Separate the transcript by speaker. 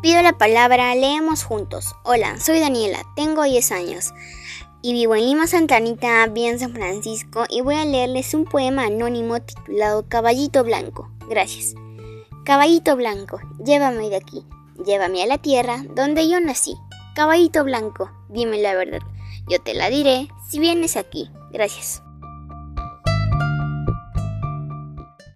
Speaker 1: Pido la palabra, leemos juntos. Hola, soy Daniela, tengo 10 años y vivo en Lima Santanita, bien San Francisco, y voy a leerles un poema anónimo titulado Caballito Blanco. Gracias. Caballito Blanco, llévame de aquí, llévame a la tierra donde yo nací. Caballito Blanco, dime la verdad, yo te la diré si vienes aquí. Gracias.